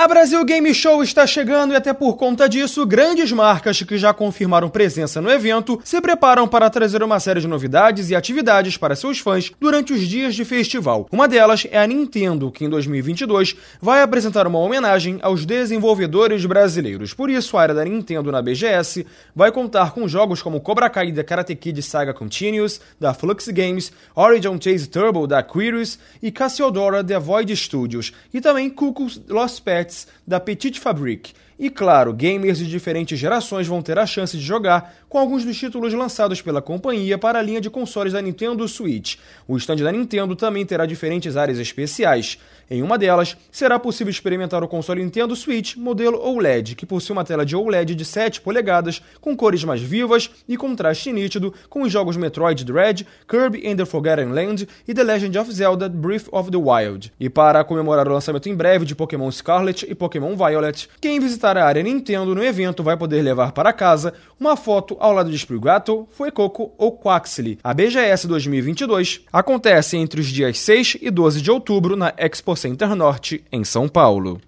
A Brasil Game Show está chegando e até por conta disso, grandes marcas que já confirmaram presença no evento se preparam para trazer uma série de novidades e atividades para seus fãs durante os dias de festival. Uma delas é a Nintendo, que em 2022 vai apresentar uma homenagem aos desenvolvedores brasileiros. Por isso, a área da Nintendo na BGS vai contar com jogos como Cobra Kai da Karate Kid Saga Continuous, da Flux Games, Origin Chase Turbo da Quirius e Cassiodora da Void Studios, e também Cuckoo's Lost Da Petite Fabrique. E claro, gamers de diferentes gerações vão ter a chance de jogar com alguns dos títulos lançados pela companhia para a linha de consoles da Nintendo Switch. O stand da Nintendo também terá diferentes áreas especiais. Em uma delas, será possível experimentar o console Nintendo Switch modelo OLED, que possui uma tela de OLED de 7 polegadas, com cores mais vivas e contraste nítido, com os jogos Metroid Dread, Kirby and the Forgotten Land e The Legend of Zelda Breath of the Wild. E para comemorar o lançamento em breve de Pokémon Scarlet e Pokémon Violet, quem visitar a área Nintendo no evento vai poder levar para casa uma foto ao lado de Sprigato, Fuecoco ou Quaxley. A BGS 2022 acontece entre os dias 6 e 12 de outubro na Expo Center Norte, em São Paulo.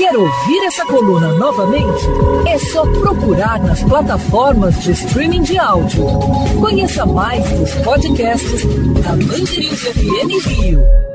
Quer ouvir essa coluna novamente? É só procurar nas plataformas de streaming de áudio. Conheça mais dos podcasts da Mandirinhos FM Rio.